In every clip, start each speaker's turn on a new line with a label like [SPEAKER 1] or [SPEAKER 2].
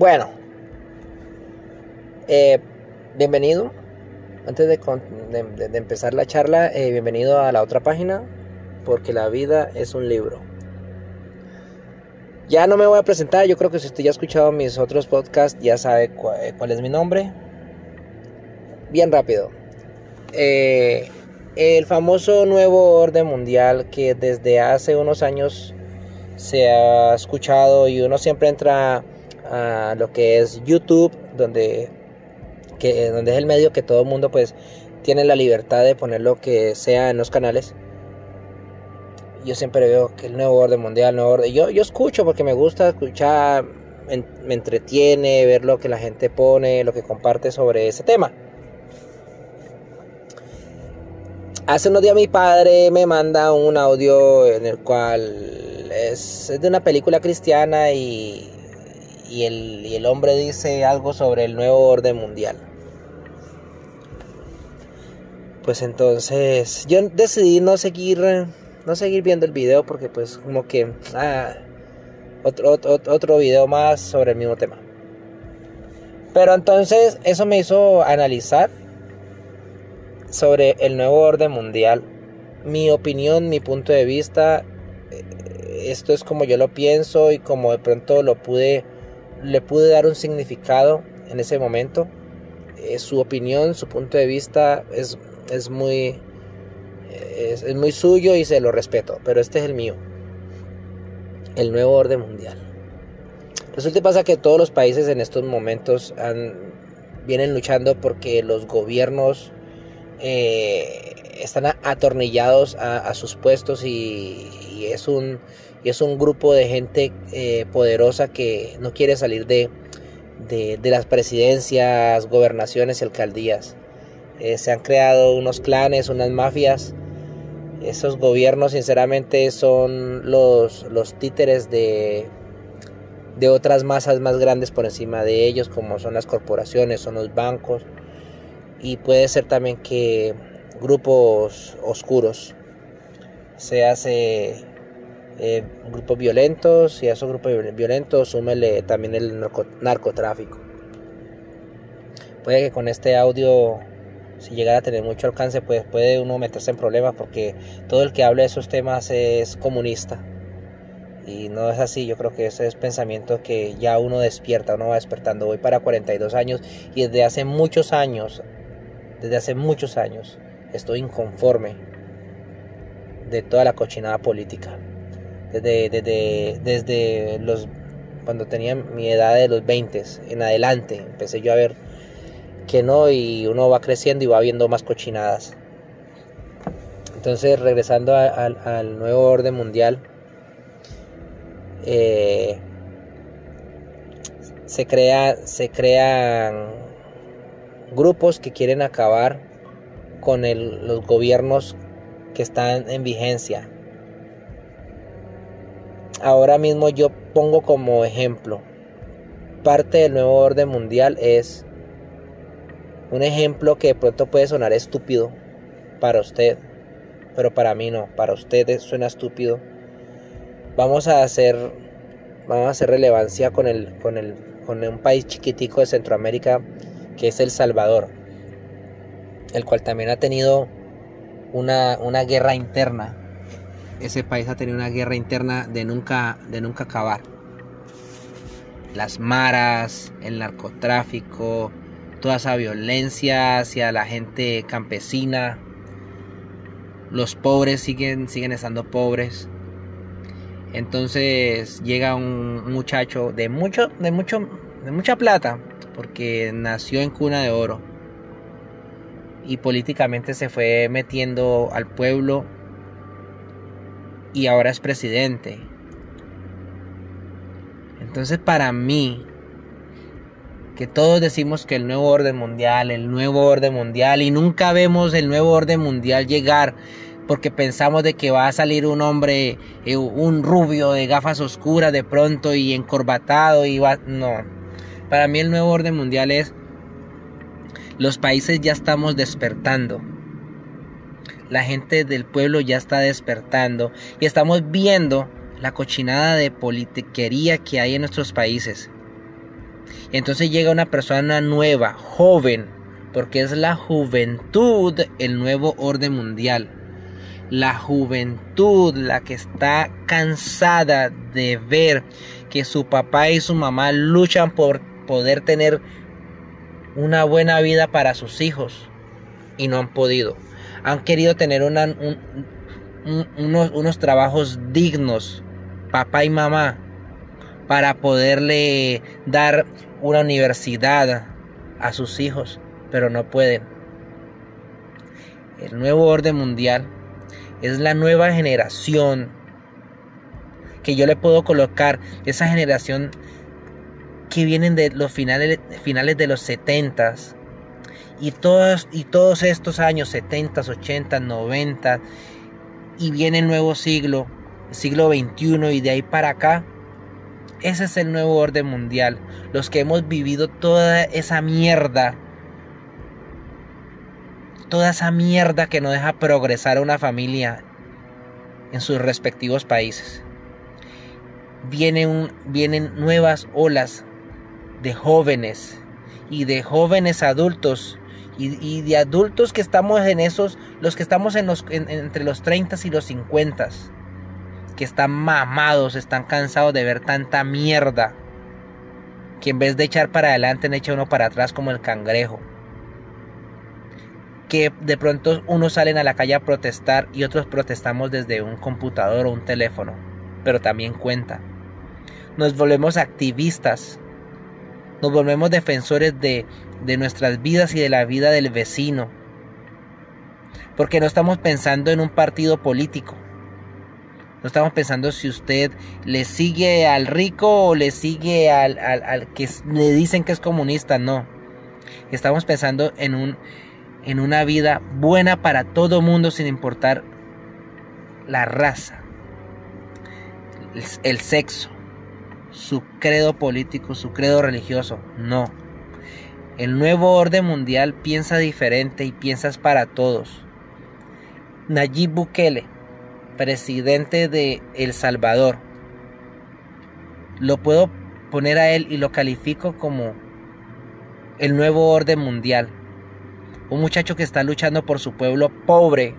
[SPEAKER 1] Bueno, eh, bienvenido. Antes de, empezar la charla, eh, bienvenido a la otra página, porque la vida es un libro. Ya no me voy a presentar, yo creo que si usted ya ha escuchado mis otros podcasts, ya sabe cuál es mi nombre. Bien rápido. Eh, el famoso nuevo orden mundial que desde hace unos años se ha escuchado y uno siempre entra a lo que es YouTube, donde, que, donde es el medio que todo el mundo pues tiene la libertad de poner lo que sea en los canales. Yo siempre veo que el nuevo orden mundial, nuevo orden. Yo, yo escucho porque me gusta escuchar, me entretiene ver lo que la gente pone, lo que comparte sobre ese tema. Hace unos días mi padre me manda un audio en el cual es, de una película cristiana y, el, y el hombre dice algo sobre el nuevo orden mundial. Pues entonces yo decidí no seguir, no seguir viendo el video porque pues como que ah, otro, otro, otro video más sobre el mismo tema. Pero entonces eso me hizo analizar sobre el nuevo orden mundial. Mi opinión, mi punto de vista, eh, esto es como yo lo pienso y como de pronto lo pude, le pude dar un significado en ese momento. Eh, su opinión, su punto de vista es, es muy, es, es muy suyo y se lo respeto, pero este es el mío. El nuevo orden mundial. Resulta pasa que todos los países en estos momentos han, vienen luchando porque los gobiernos eh, están atornillados a, sus puestos y, es un, es un grupo de gente eh, poderosa que no quiere salir de, de, las presidencias, gobernaciones y alcaldías. Eh, se han creado unos clanes, unas mafias. Esos gobiernos sinceramente son los, los títeres de, de otras masas más grandes por encima de ellos, como son las corporaciones, son los bancos, y puede ser también que grupos oscuros. Se hace eh, grupos violentos y a esos grupos violentos súmele también el narcotráfico. Puede que con este audio si llegara a tener mucho alcance pues puede uno meterse en problemas porque todo el que habla de esos temas es comunista. Y no es así, yo creo que ese es pensamiento que ya uno despierta, uno va despertando. Voy para 42 años y desde hace muchos años desde hace muchos años estoy inconforme de toda la cochinada política. Desde, desde, desde los cuando tenía mi edad de los 20 en adelante empecé yo a ver que no y uno va creciendo y va viendo más cochinadas. Entonces regresando al nuevo orden mundial, eh, se, crea, se crean grupos que quieren acabar con los gobiernos que están en vigencia. Ahora mismo yo pongo como ejemplo, parte del nuevo orden mundial es un ejemplo que de pronto puede sonar estúpido para usted, pero para mí no, para ustedes suena estúpido. Vamos a hacer vamos a hacer relevancia con el con el con un país chiquitico de Centroamérica que es El Salvador, el cual también ha tenido una, guerra interna. Ese país ha tenido una guerra interna de nunca, de nunca acabar. Las maras, el narcotráfico, toda esa violencia hacia la gente campesina. Los pobres siguen, siguen estando pobres. Entonces llega un muchacho de mucho, de mucho, de mucha plata, porque nació en cuna de oro y políticamente se fue metiendo al pueblo y ahora es presidente. Entonces para mí, que todos decimos que el nuevo orden mundial, el nuevo orden mundial, y nunca vemos el nuevo orden mundial llegar porque pensamos de que va a salir un hombre, eh, un rubio de gafas oscuras de pronto y encorbatado y va... No, para mí el nuevo orden mundial es, los países ya estamos despertando. La gente del pueblo ya está despertando y estamos viendo la cochinada de politiquería que hay en nuestros países. Entonces llega una persona nueva, joven, porque es la juventud el nuevo orden mundial. La juventud, la que está cansada de ver que su papá y su mamá luchan por poder tener una buena vida para sus hijos y no han podido. Han querido tener unos, unos trabajos dignos, papá y mamá, para poderle dar una universidad a sus hijos, pero no pueden. El nuevo orden mundial es la nueva generación que yo le puedo colocar, esa generación que vienen de los finales, finales de los 70 y todos, y todos estos años 70, 80, 90 y viene el nuevo siglo, siglo 21 y de ahí para acá ese es el nuevo orden mundial. Los que hemos vivido toda esa mierda. Toda esa mierda que no deja progresar a una familia en sus respectivos países. Vienen nuevas olas de jóvenes y de jóvenes adultos y, de adultos que estamos en esos, los que estamos en los, entre los 30 y los 50 que están mamados, están cansados de ver tanta mierda. Que en vez de echar para adelante, echa uno para atrás como el cangrejo. Que de pronto unos salen a la calle a protestar y otros protestamos desde un computador o un teléfono. Pero también cuenta. Nos volvemos activistas. Nos volvemos defensores de, de nuestras vidas y de la vida del vecino. Porque no estamos pensando en un partido político no estamos pensando si usted le sigue al rico o le sigue al, que le dicen que es comunista. No. Estamos pensando en, un, en una vida buena para todo mundo sin importar la raza, el, el sexo, su credo político, su credo religioso. No. El nuevo orden mundial piensa diferente y piensas para todos. Nayib Bukele presidente de El Salvador. Lo puedo poner a él y lo califico como el nuevo orden mundial. Un muchacho que está luchando por su pueblo pobre.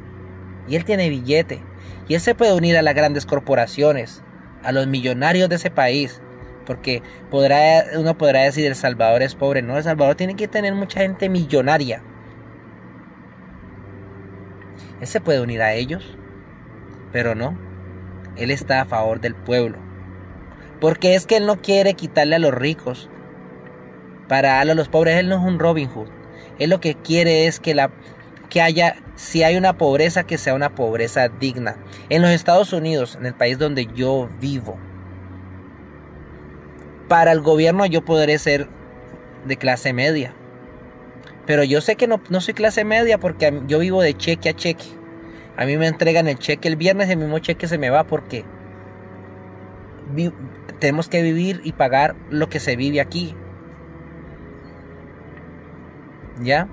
[SPEAKER 1] Y él tiene billete. Y él se puede unir a las grandes corporaciones, a los millonarios de ese país. Porque podrá, uno podrá decir El Salvador es pobre. No, El Salvador tiene que tener mucha gente millonaria. Él se puede unir a ellos. Pero no, Él está a favor del pueblo. Porque es que Él no quiere quitarle a los ricos para a los pobres. Él no es un Robin Hood. Él lo que quiere es que, la, que haya, si hay una pobreza, que sea una pobreza digna. En los Estados Unidos, en el país donde yo vivo, para el gobierno yo podré ser de clase media. Pero yo sé que no, no soy clase media porque yo vivo de cheque a cheque. A mí me entregan el cheque el viernes el mismo cheque se me va porque tenemos que vivir y pagar lo que se vive aquí. ¿Ya?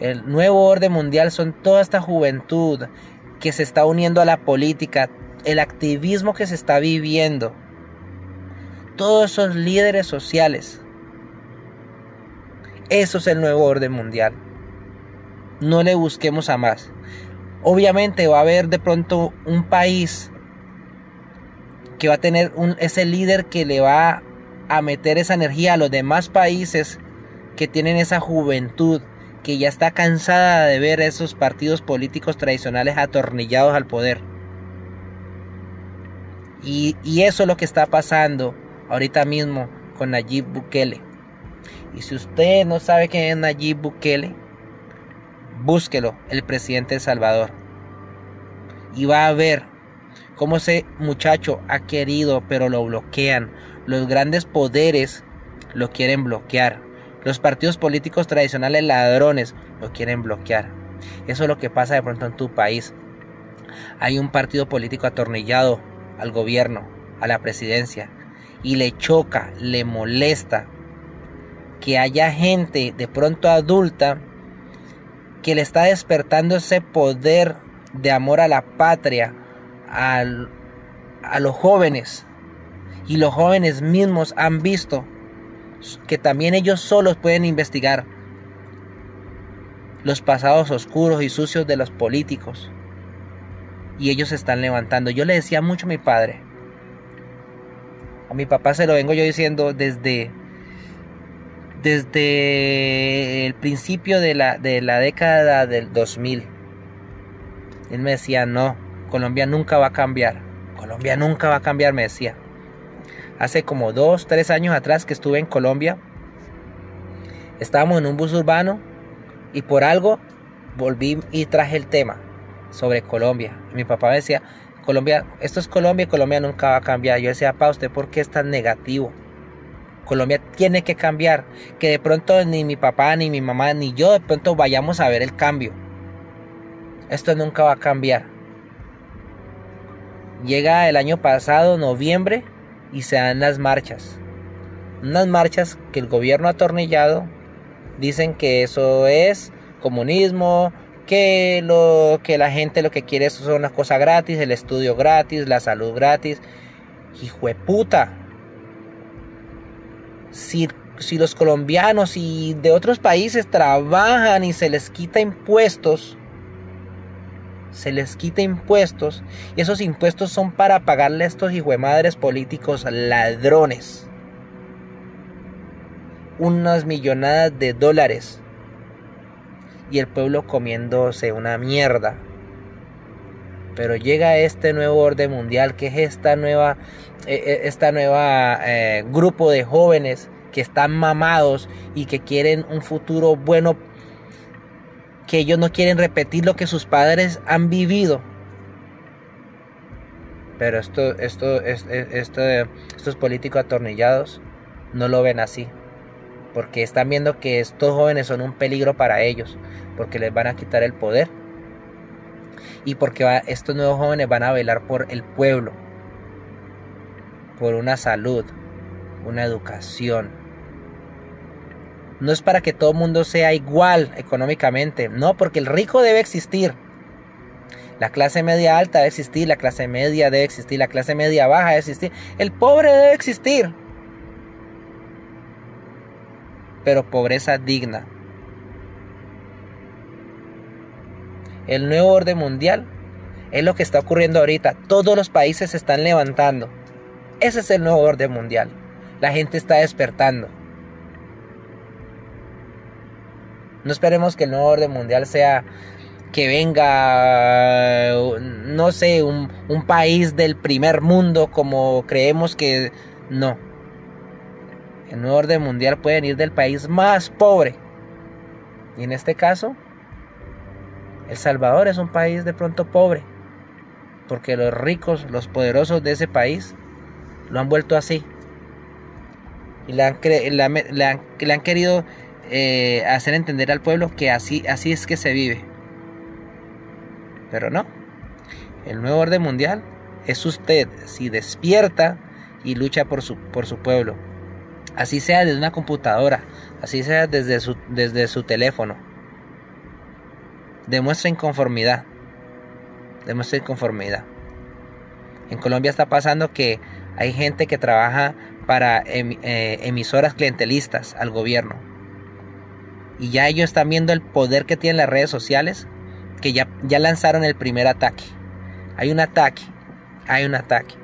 [SPEAKER 1] El nuevo orden mundial son toda esta juventud que se está uniendo a la política, el activismo que se está viviendo. Todos esos líderes sociales. Eso es el nuevo orden mundial. No le busquemos a más. Obviamente va a haber de pronto un país que va a tener un, ese líder que le va a meter esa energía a los demás países que tienen esa juventud que ya está cansada de ver esos partidos políticos tradicionales atornillados al poder. Y, eso es lo que está pasando ahorita mismo con Nayib Bukele. Y si usted no sabe quién es Nayib Bukele, búsquelo, el presidente de Salvador. Y va a ver cómo ese muchacho ha querido, pero lo bloquean. Los grandes poderes lo quieren bloquear. Los partidos políticos tradicionales ladrones lo quieren bloquear. Eso es lo que pasa de pronto en tu país. Hay un partido político atornillado al gobierno, a la presidencia, y le choca, le molesta que haya gente de pronto adulta que le está despertando ese poder de amor a la patria a los jóvenes. Y los jóvenes mismos han visto que también ellos solos pueden investigar los pasados oscuros y sucios de los políticos. Y ellos se están levantando. Yo le decía mucho a mi padre. A mi papá se lo vengo yo diciendo desde desde el principio de la, de la década del 2000. Él me decía, no, Colombia nunca va a cambiar. Colombia nunca va a cambiar, me decía. Hace como dos, tres años atrás que estuve en Colombia, estábamos en un bus urbano y por algo volví y traje el tema sobre Colombia. mi papá me decía, Colombia, esto es Colombia y Colombia nunca va a cambiar. Yo decía, pa, ¿usted por qué es tan negativo? Colombia tiene que cambiar. Que de pronto ni mi papá, ni mi mamá, ni yo de pronto vayamos a ver el cambio. Esto nunca va a cambiar. Llega el año pasado, noviembre, y se dan las marchas. Unas marchas que el gobierno atornillado dicen que eso es comunismo, que lo que la gente lo que quiere es una cosa gratis, el estudio gratis, la salud gratis. Hijo de puta. Si, si los colombianos y de otros países trabajan y se les quita impuestos, se les quita impuestos y esos impuestos son para pagarle a estos madres políticos ladrones unas millonadas de dólares y el pueblo comiéndose una mierda. Pero llega este nuevo orden mundial, que es esta nueva, eh, eh, esta nueva eh, grupo de jóvenes que están mamados y que quieren un futuro bueno, que ellos no quieren repetir lo que sus padres han vivido. Pero esto, esto, esto, estos políticos atornillados no lo ven así porque están viendo que estos jóvenes son un peligro para ellos, porque les van a quitar el poder y porque estos nuevos jóvenes van a velar por el pueblo, por una salud, una educación. No es para que todo el mundo sea igual económicamente, no, porque el rico debe existir. La clase media alta debe existir, la clase media debe existir, la clase media baja debe existir, el pobre debe existir pero pobreza digna. El nuevo orden mundial es lo que está ocurriendo ahorita. Todos los países se están levantando. Ese es el nuevo orden mundial. La gente está despertando. No esperemos que el nuevo orden mundial sea que venga, no sé, un, país del primer mundo como creemos que no el nuevo orden mundial puede venir del país más pobre. Y en este caso, El Salvador es un país de pronto pobre. Porque los ricos, los poderosos de ese país, lo han vuelto así. Y le han, querido eh, hacer entender al pueblo que así, así es que se vive. Pero no. El nuevo orden mundial es usted si despierta y lucha por su, por su pueblo. Así sea desde una computadora, así sea desde su, desde su teléfono. Demuestra inconformidad. Demuestra inconformidad. En Colombia está pasando que hay gente que trabaja para eh, emisoras clientelistas al gobierno. Y ya ellos están viendo el poder que tienen las redes sociales, que ya, ya lanzaron el primer ataque. Hay un ataque, hay un ataque.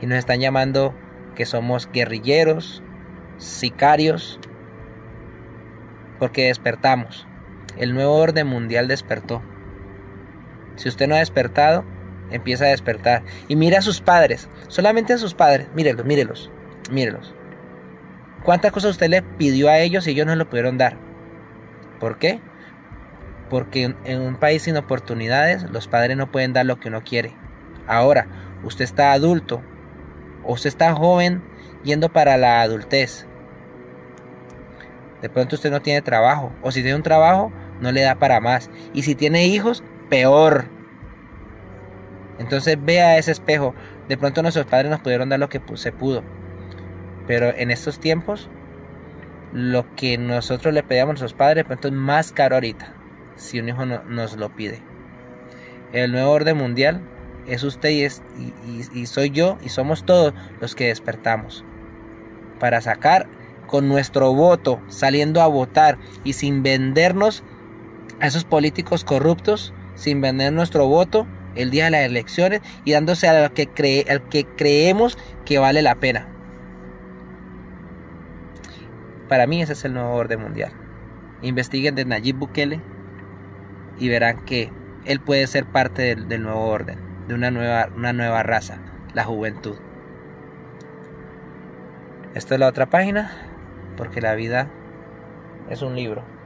[SPEAKER 1] Y nos están llamando que somos guerrilleros, sicarios, porque despertamos. El nuevo orden mundial despertó. Si usted no ha despertado, empieza a despertar. Y mira a sus padres, solamente a sus padres, mírelos, mírelos, mírelos. ¿Cuántas cosas usted le pidió a ellos y ellos no lo pudieron dar? ¿Por qué? Porque en un país sin oportunidades los padres no pueden dar lo que uno quiere. Ahora, usted está adulto o usted está joven yendo para la adultez. De pronto usted no tiene trabajo. O si tiene un trabajo, no le da para más. Y si tiene hijos, peor. Entonces vea ese espejo. De pronto nuestros padres nos pudieron dar lo que se pudo. Pero en estos tiempos, lo que nosotros le pedíamos a nuestros padres, de pronto es más caro ahorita. Si un hijo nos lo pide. El nuevo orden mundial es usted y, es, y soy yo y somos todos los que despertamos. Para sacar con nuestro voto, saliendo a votar y sin vendernos a esos políticos corruptos, sin vender nuestro voto el día de las elecciones y dándose a lo que, cree, al que creemos que vale la pena. Para mí ese es el nuevo orden mundial. Investiguen de Nayib Bukele y verán que él puede ser parte del, del nuevo orden, de una nueva, una nueva raza, la juventud. Esta es la otra página, porque la vida es un libro.